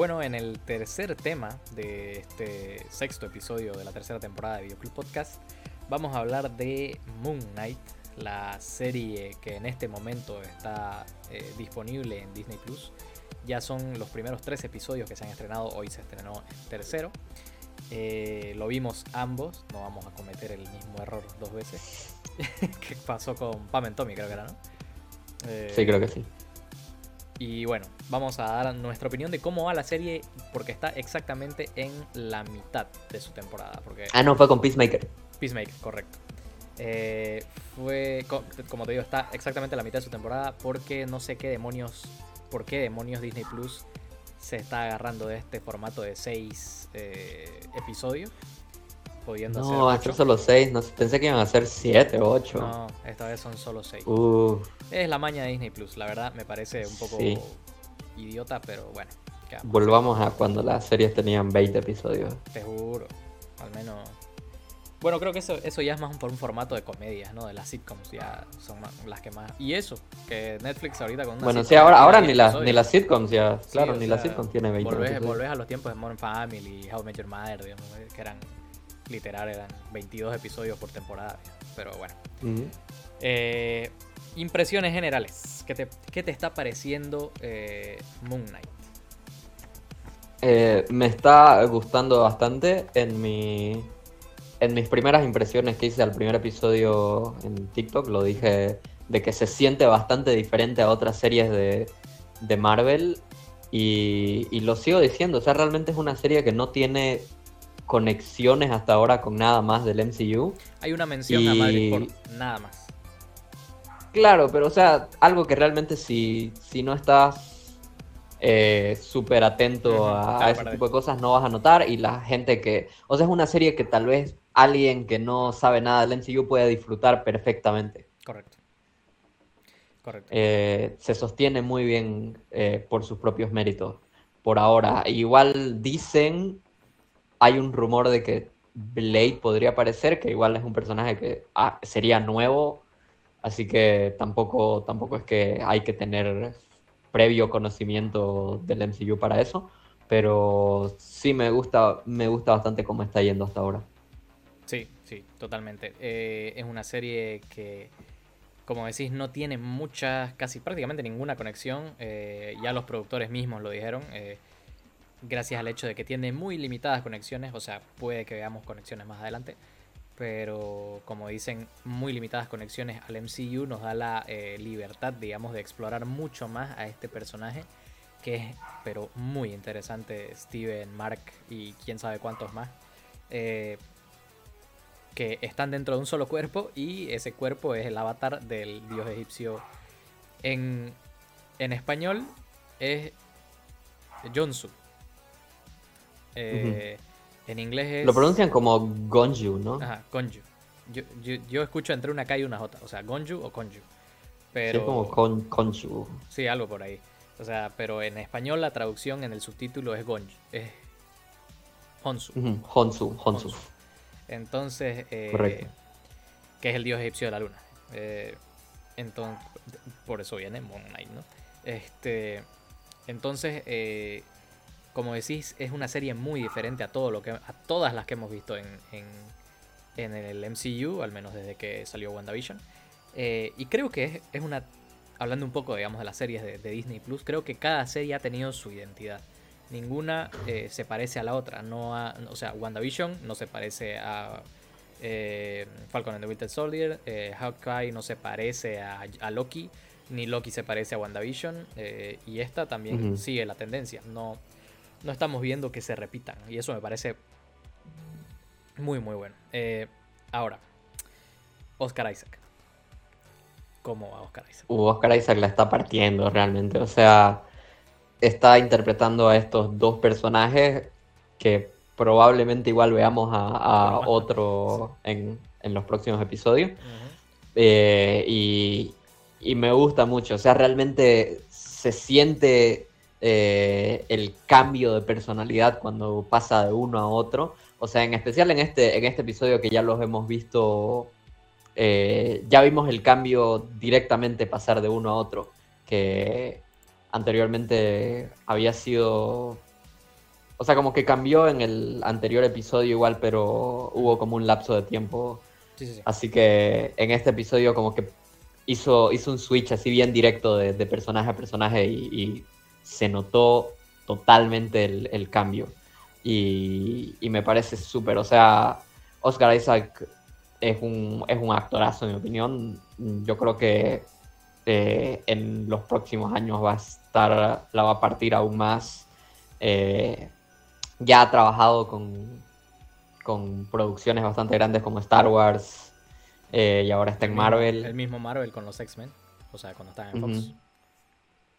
bueno, en el tercer tema de este sexto episodio de la tercera temporada de Videoclub Podcast, vamos a hablar de Moon Knight, la serie que en este momento está eh, disponible en Disney Plus. Ya son los primeros tres episodios que se han estrenado, hoy se estrenó el tercero. Eh, lo vimos ambos, no vamos a cometer el mismo error dos veces. que pasó con Pam and Tommy, creo que era, ¿no? Eh, sí, creo que sí. Y bueno, vamos a dar nuestra opinión de cómo va la serie, porque está exactamente en la mitad de su temporada. Porque... Ah, no, fue con Peacemaker. Peacemaker, correcto. Eh, fue, como te digo, está exactamente en la mitad de su temporada porque no sé qué demonios, por qué demonios Disney Plus se está agarrando de este formato de seis eh, episodios. Pudiendo no, hacer solo seis, no, pensé que iban a ser siete o ocho. No, esta vez son solo seis. Uh. Es la maña de Disney Plus, la verdad me parece un poco idiota, pero bueno. Volvamos a cuando las series tenían 20 episodios. Te juro, al menos bueno, creo que eso, eso ya es más por un formato de comedia, ¿no? De las sitcoms, ya son las que más. Y eso, que Netflix ahorita con una Bueno, sí, ahora, ahora ni, las, ni las sitcoms ya, claro, ni las sitcoms tiene 20 volvés, volvés, a los tiempos de Modern Family, How I Met Your Mother, digamos, que eran, literal, eran 22 episodios por temporada, pero bueno. Eh, impresiones generales, ¿qué te, qué te está pareciendo eh, Moon Knight? Eh, me está gustando bastante en mi en mis primeras impresiones que hice al primer episodio en TikTok, lo dije de que se siente bastante diferente a otras series de, Marvel. Y, lo sigo diciendo, o sea, realmente es una serie que no tiene conexiones hasta ahora con nada más del MCU. Hay una mención a Marvel por nada más. Claro, pero o sea, algo que realmente si, si no estás eh, súper atento a, a, ese tipo de cosas no vas a notar y la gente que, o sea, es una serie que tal vez alguien que no sabe nada del MCU puede disfrutar perfectamente. Correcto. Correcto. Eh, se sostiene muy bien eh, por sus propios méritos por ahora. Igual dicen, hay un rumor de que Blade podría aparecer, que igual es un personaje que ah, sería nuevo, así que tampoco, tampoco es que hay que tener previo conocimiento del MCU para eso, pero sí me gusta, me gusta bastante cómo está yendo hasta ahora. Sí, sí, totalmente. Eh, es una serie que, como decís, no tiene muchas, casi prácticamente ninguna conexión. Eh, ya los productores mismos lo dijeron. Eh, gracias al hecho de que tiene muy limitadas conexiones. O sea, puede que veamos conexiones más adelante. Pero como dicen, muy limitadas conexiones al MCU nos da la libertad, digamos, de explorar mucho más a este personaje. Que es, pero muy interesante, Steven, Mark y quién sabe cuántos más que están dentro de un solo cuerpo y ese cuerpo es el avatar del dios egipcio. En, en español es Jonsu. Eh, en inglés es... Lo pronuncian como Gonju, ¿no? Ajá, Gonju. Yo, yo, escucho entre una K y una J, o sea, Gonju o Konju. Pero... Sí, como con, Konju. Sí, algo por ahí. O sea, pero en español la traducción en el subtítulo es Gonju. Es Honsu. Honsu, Honsu. Entonces, eh, que es el dios egipcio de la luna. Eh, entonces, por eso viene Moon Knight, ¿no? Este, entonces, eh, como decís, es una serie muy diferente a todo lo que a todas las que hemos visto en, en, el MCU, al menos desde que salió WandaVision. y creo que es, una, hablando un poco, digamos, de las series de, de Disney Plus, creo que cada serie ha tenido su identidad ninguna eh, se parece a la otra. No o sea, WandaVision no se parece a eh, Falcon and the Winter Soldier, eh, Hawkeye no se parece a, Loki, ni Loki se parece a WandaVision, y esta también sigue la tendencia. No, no estamos viendo que se repitan, y eso me parece muy, muy bueno. ahora, Oscar Isaac. ¿Cómo va Oscar Isaac? Uh, Oscar Isaac la está partiendo realmente, o sea está interpretando a estos dos personajes que probablemente igual veamos a, otro en, los próximos episodios. Eh, y, me gusta mucho, o sea, realmente se siente eh, el cambio de personalidad cuando pasa de uno a otro. O sea, en especial en este, en este episodio que ya los hemos visto, eh, ya vimos el cambio directamente pasar de uno a otro, que anteriormente había sido o sea, como que cambió en el anterior episodio igual, pero hubo como un lapso de tiempo. Así que en este episodio como que hizo, hizo un switch así bien directo de, personaje a personaje y, se notó totalmente el, cambio. Y, me parece súper, o sea, Oscar Isaac es un, es un actorazo en mi opinión. Yo creo que eh, en los próximos años va a estar, la va a partir aún más. Eh, ya ha trabajado con, con producciones bastante grandes como Star Wars eh, y ahora está en Marvel. el mismo Marvel con los X-Men, o sea, cuando estaba en Fox.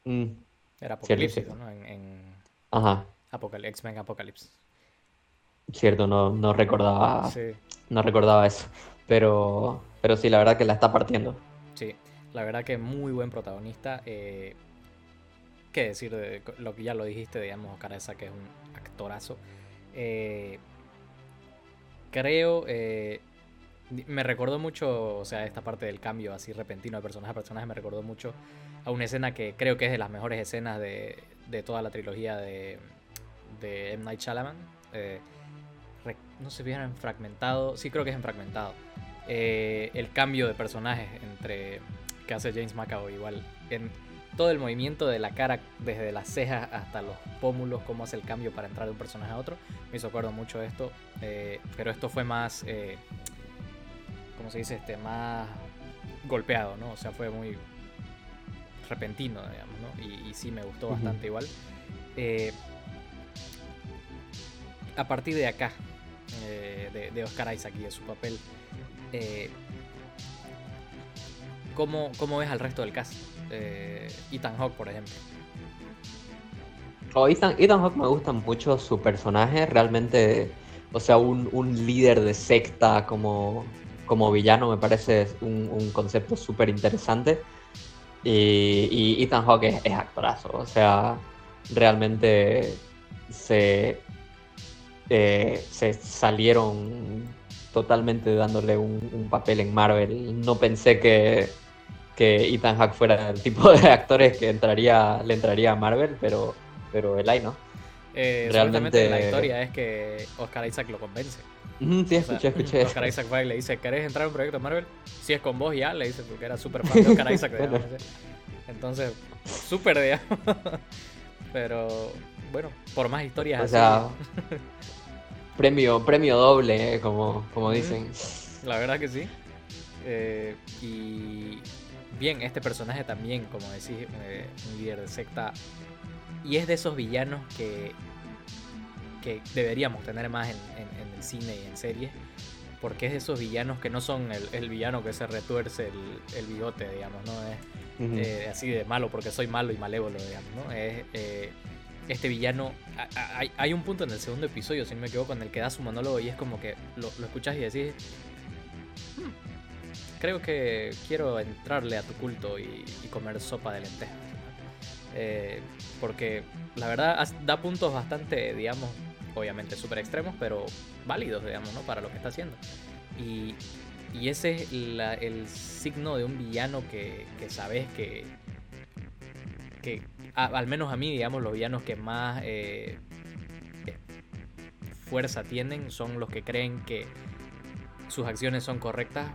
Mm. Era Apocalipsis, ¿no? En, Ajá. X-Men Apocalypse. Cierto, no, no recordaba. No recordaba eso. Pero, pero sí, la verdad que la está partiendo. Sí, la verdad que muy buen protagonista. Eh, ¿Qué decir de lo que ya lo dijiste, digamos, Careza, que es un actorazo? Eh, creo, eh, me recordó mucho, o sea, esta parte del cambio así repentino de personaje a personaje, me recordó mucho a una escena que creo que es de las mejores escenas de, de toda la trilogía de, M. Night Shyamalan. Eh, no sé si en fragmentado, sí creo que es en fragmentado. Eh, el cambio de personajes entre que hace James McAvoy igual en todo el movimiento de la cara, desde las cejas hasta los pómulos, cómo hace el cambio para entrar de un personaje a otro. Me hizo acuerdo mucho de esto, eh, pero esto fue más, ¿cómo se dice? Este, más golpeado, ¿no? O sea, fue muy repentino, digamos, ¿no? Y, sí me gustó bastante igual. Eh, a partir de acá, de, de, Oscar Isaac y de su papel, ¿cómo, ¿cómo ves al resto del cast? eh, Ethan Hawke, por ejemplo. Oh, Ethan, Hawke me gusta mucho su personaje, realmente, o sea, un, líder de secta como, como villano me parece un, concepto súper interesante. Y, Ethan Hawke es, actorazo, o sea, realmente se, eh, se salieron totalmente dándole un, papel en Marvel. No pensé que, que Ethan Hawke fuera el tipo de actores que entraría, le entraría a Marvel, pero, pero el hay no. Eh, Realmente la historia es que Oscar Isaac lo convence. Sí, escuché, escuché. Oscar Isaac va y le dice, ¿querés entrar en un proyecto de Marvel? Si es con vos ya, le dice, porque era súper fan de Oscar Isaac. Entonces, súper, digamos. Pero, bueno, por más historias o Sea, premio, premio doble, eh, como, como dicen. La verdad que sí. Eh, y bien, este personaje también, como decís, eh, un líder de secta. Y es de esos villanos que, que deberíamos tener más en, el cine y en series. Porque es de esos villanos que no son el, villano que se retuerce el, bigote, digamos, ¿no? Es eh, así de malo porque soy malo y malévolo, digamos, ¿no? Es eh, este villano. Hay, un punto en el segundo episodio, si no me equivoco, en el que da su monólogo y es como que lo, lo escuchas y decís creo que quiero entrarle a tu culto y, comer sopa de lentejas. Eh, porque la verdad da puntos bastante, digamos, obviamente súper extremos, pero válidos, digamos, ¿no? Para lo que está haciendo. Y, ese es el signo de un villano que, sabes que, que al menos a mí, digamos, los villanos que más eh, fuerza tienen son los que creen que sus acciones son correctas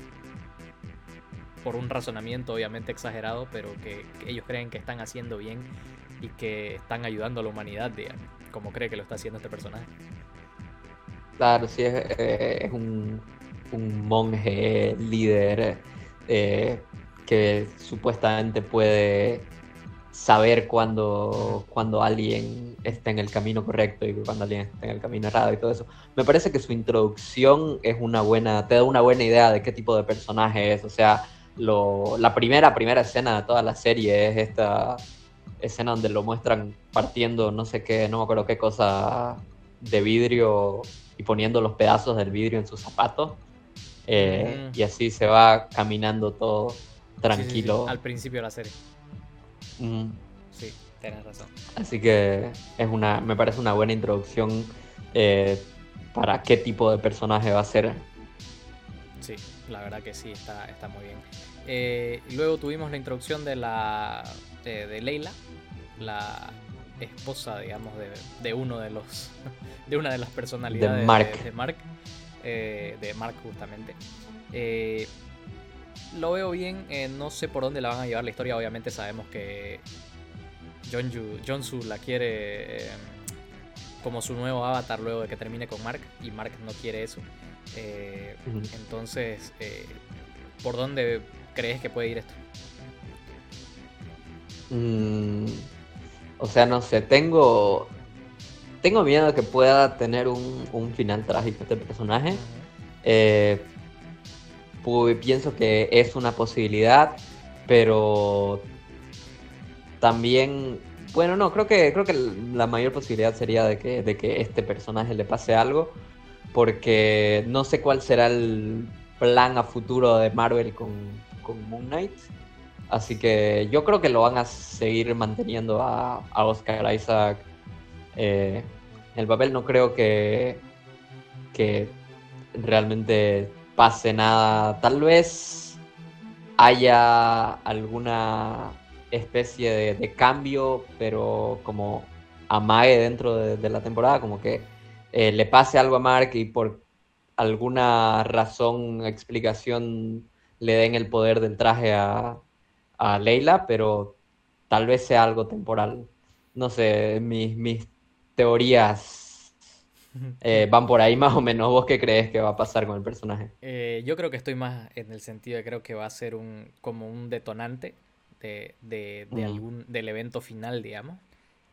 por un razonamiento obviamente exagerado, pero que, ellos creen que están haciendo bien que están ayudando a la humanidad, digamos, como cree que lo está haciendo este personaje. Claro, sí, es, eh, un, monje líder eh, que supuestamente puede saber cuando, cuando alguien está en el camino correcto y cuando alguien está en el camino errado y todo eso. Me parece que su introducción es una buena, te da una buena idea de qué tipo de personaje es. O sea, la primera, primera escena de toda la serie es esta escena donde lo muestran partiendo no sé qué, no me acuerdo qué cosa de vidrio y poniendo los pedazos del vidrio en sus zapatos. Eh, y así se va caminando todo tranquilo. Al principio de la serie. Sí, tienes razón. Así que es una, me parece una buena introducción eh, para qué tipo de personaje va a ser. Sí, la verdad que sí, está, está muy bien. Eh, luego tuvimos la introducción de la de, Leila, la, esposa, digamos, de, uno de los. de una de las personalidades de Mark. De, Mark, eh, de Mark justamente. Eh, lo veo bien, no sé por dónde la van a llevar la historia. Obviamente sabemos que Jonju, Jonsu la quiere como su nuevo avatar luego de que termine con Mark y Mark no quiere eso. Entonces, ¿por dónde crees que puede ir esto? Mm, o sea, no sé, tengo. Tengo miedo que pueda tener un, final trágico este personaje. Eh, pienso que es una posibilidad, pero también. Bueno, no, creo que, creo que la mayor posibilidad sería de que, de que este personaje le pase algo. Porque no sé cuál será el plan a futuro de Marvel con, con Moon Knight. Así que yo creo que lo van a seguir manteniendo a, Oscar Isaac. Eh, el papel no creo que, que realmente pase nada. Tal vez haya alguna especie de, cambio, pero como amague dentro de, la temporada, como que eh, le pase algo a Mark y por alguna razón, explicación, le den el poder del traje a, a Leila, pero tal vez sea algo temporal. No sé, mis, mis teorías eh, van por ahí más o menos. ¿Vos qué crees que va a pasar con el personaje? Eh, yo creo que estoy más en el sentido de creo que va a ser un como un detonante de, de, mm. algún, del evento final, digamos.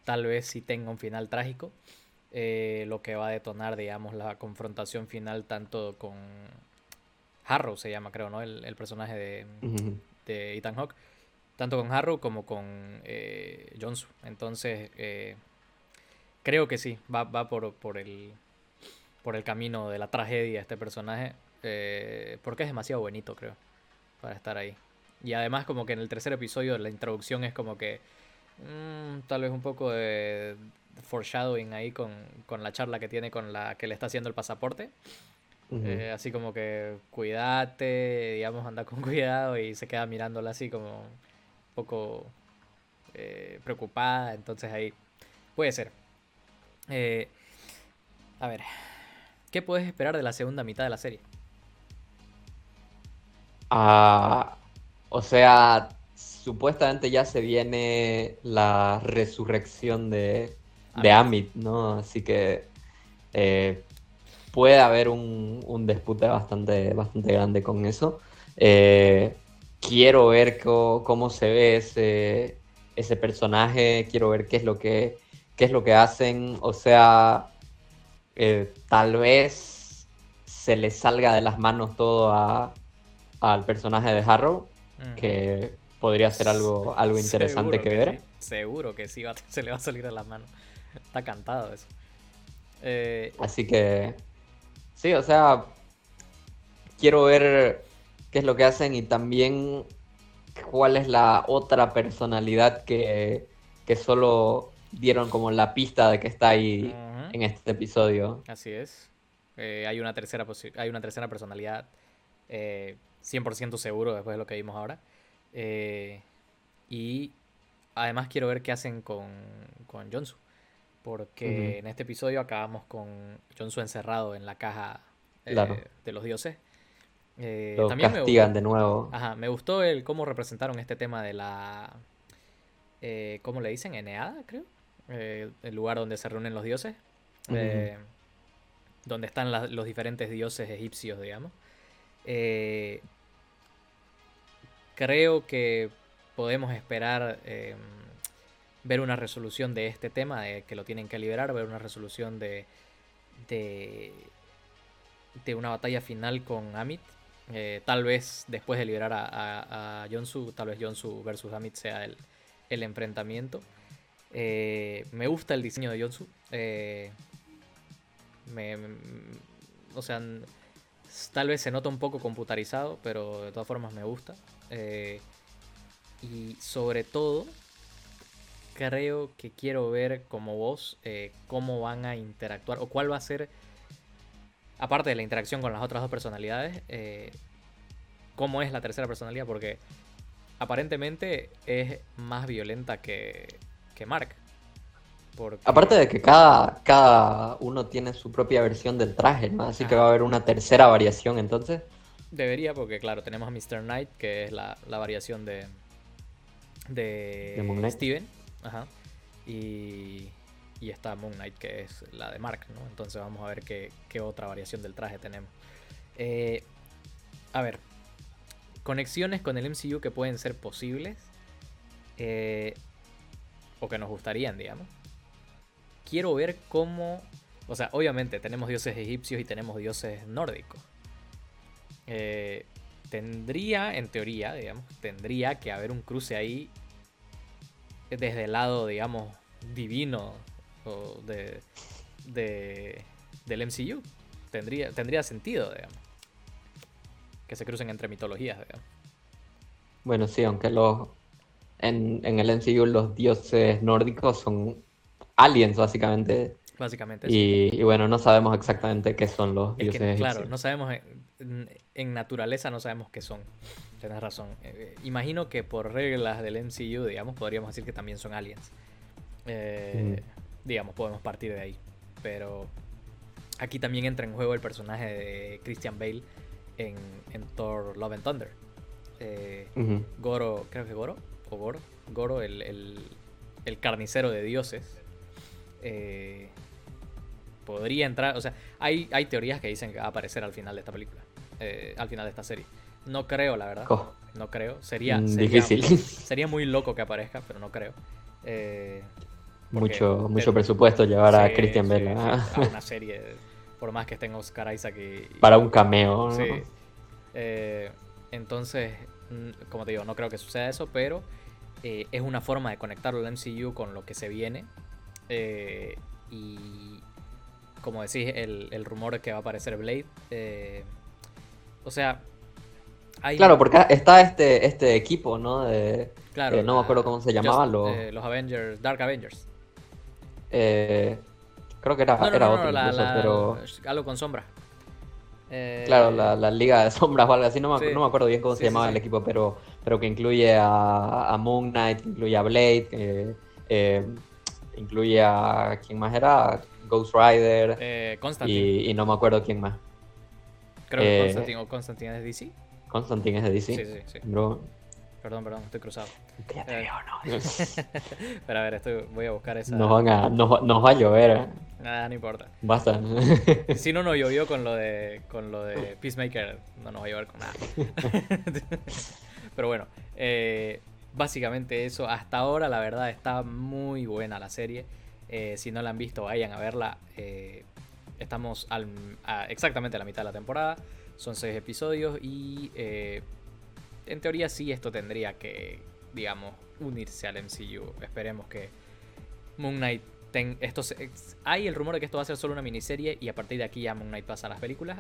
Tal vez si tenga un final trágico. Eh, lo que va a detonar, digamos, la confrontación final tanto con Harrow, se llama, creo, ¿no? El, personaje de, de Ethan Hawke tanto con Harrow como con eh, Jonsu. Entonces, eh, creo que sí, va, va por, por, el, por el camino de la tragedia este personaje, eh, porque es demasiado bonito, creo, para estar ahí. Y además como que en el tercer episodio la introducción es como que mm, tal vez un poco de foreshadowing ahí con, con, la charla que tiene con la que le está haciendo el pasaporte. Eh, así como que cuídate, digamos, anda con cuidado y se queda mirándola así como poco eh, preocupada, entonces ahí puede ser. Eh, a ver, ¿qué puedes esperar de la segunda mitad de la serie? Ah, o sea, supuestamente ya se viene la resurrección de, de Amit, ¿no? Así que eh, puede haber un, un, dispute bastante, bastante grande con eso. Eh, quiero ver cómo, se ve ese, ese personaje, quiero ver qué es lo que, qué es lo que hacen, o sea, eh, tal vez se le salga de las manos todo al personaje de Harrow, que podría ser algo, algo interesante que, ver. Seguro que sí, se le va a salir de las manos. Está cantado eso. Eh, Así que, sí, o sea, quiero ver qué es lo que hacen y también cuál es la otra personalidad que, solo dieron como la pista de que está ahí en este episodio. Así es. Eh, hay, una tercera hay una tercera personalidad eh, 100% seguro después de lo que vimos ahora. Eh, y además quiero ver qué hacen con, con Jonsu. Porque en este episodio acabamos con Jonsu encerrado en la caja eh, de los dioses. Eh, también castigan de nuevo. Ajá, me gustó el cómo representaron este tema de la. Eh, ¿Cómo le dicen? Eneada, creo. Eh, el lugar donde se reúnen los dioses. Donde están los diferentes dioses egipcios, digamos. creo que podemos esperar em, ver una resolución de este tema, de que lo tienen que liberar, ver una resolución de, de, de una batalla final con Amit, eh, tal vez después de liberar a, a, Jonsu, tal vez Jonsu versus Amit sea el, enfrentamiento. Eh, me gusta el diseño de Jonsu. Eh, o sea, tal vez se nota un poco computarizado, pero de todas formas me gusta. y sobre todo, creo que quiero ver como vos cómo van a interactuar o cuál va a ser aparte de la interacción con las otras dos personalidades, eh, cómo es la tercera personalidad, porque aparentemente es más violenta que, que Mark. Aparte de que cada, cada uno tiene su propia versión del traje, ¿no? Así que va a haber una tercera variación entonces. Debería, porque claro, tenemos a Mr. Knight, que es la, variación de, de, Steven. Ajá. Y, y está Moon Knight, que es la de Mark, ¿no? Entonces vamos a ver qué, otra variación del traje tenemos. Eh, a ver, conexiones con el MCU que pueden ser posibles. Eh, o que nos gustarían, digamos quiero ver cómo. O sea, obviamente tenemos dioses egipcios y tenemos dioses nórdicos. Eh, tendría, en teoría, digamos, tendría que haber un cruce ahí desde el lado, digamos, divino o de, del MCU. Tendría, tendría sentido, digamos. Que se crucen entre mitologías, digamos. Bueno, sí, aunque los en, en el MCU los dioses nórdicos son aliens, básicamente. Básicamente. Y, bueno, no sabemos exactamente qué son los dioses. claro, no sabemos, en, naturaleza no sabemos qué son. Tienes razón. Eh, imagino que por reglas del MCU, digamos, podríamos decir que también son aliens. Eh, digamos, podemos partir de ahí. Pero aquí también entra en juego el personaje de Christian Bale en, Thor Love and Thunder. Eh, Goro, creo que Goro, o Goro, Goro, el, el carnicero de dioses eh, podría entrar. O sea, hay, hay teorías que dicen que va a aparecer al final de esta película. Eh, al final de esta serie. No creo, la verdad. Oh. No creo. Sería, mm, difícil. Sería muy loco que aparezca, pero no creo. Eh, mucho, mucho presupuesto llevar a Christian Bale a una serie, por más que esté en Oscar Isaac y, Para un cameo. Sí. entonces, mm, como te digo, no creo que suceda eso, pero es una forma de conectar el MCU con lo que se viene eh, y como decís, el, el, rumor que va a aparecer Blade. Eh, o sea, hay... Claro, porque está este, este equipo, ¿no? De, claro, no me acuerdo cómo se llamaba. Eh, los... Avengers, Dark Avengers. Creo que era, era otro, pero... Algo con sombra. Claro, la, Liga de Sombras o algo así, no me, no me acuerdo bien cómo se llamaba el equipo, pero, pero que incluye a, a Moon Knight, incluye a Blade, incluye a quién más era, Ghost Rider eh, y, y, no me acuerdo quién más. Creo que eh, Constantine o Constantine es de DC. Constantine es de DC. Sí, sí, sí. Perdón, perdón, estoy cruzado. Eh, no. Pero a ver, estoy, voy a buscar esa. Nos, van a, nos, va a llover, ¿eh? Nada, no importa. Basta. si no nos llovió con lo de con lo de Peacemaker, no nos va a llover con nada. Pero bueno, eh, básicamente eso. Hasta ahora, la verdad, está muy buena la serie. Eh, si no la han visto, vayan a verla. Eh, estamos exactamente a la mitad de la temporada. Son seis episodios y eh, en teoría sí esto tendría que, digamos, unirse al MCU. Esperemos que Moon Knight ten, esto hay el rumor de que esto va a ser solo una miniserie y a partir de aquí ya Moon Knight pasa a las películas.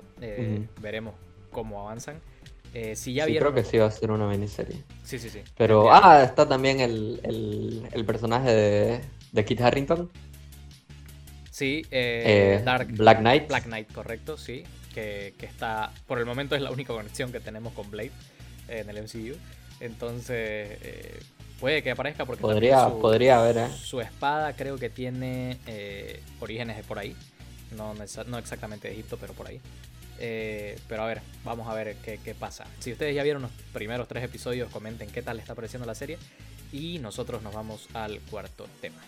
Veremos cómo avanzan. Eh, si ya sí, creo que sí va a ser una miniserie. Sí, sí, sí. Pero, ah, está también el, el, personaje de, de, Kit Harrington. Sí, eh, eh, Dark, Black Knight. Black Knight, correcto, sí. Que, que, está, por el momento es la única conexión que tenemos con Blade en el MCU. Entonces, puede que aparezca porque podría, podría haber, Su espada creo que tiene orígenes de por ahí. No, no exactamente de Egipto, pero por ahí. Eh, pero a ver, vamos a ver qué, qué, pasa. Si ustedes ya vieron los primeros tres episodios, comenten qué tal les está pareciendo la serie. Y nosotros nos vamos al cuarto tema.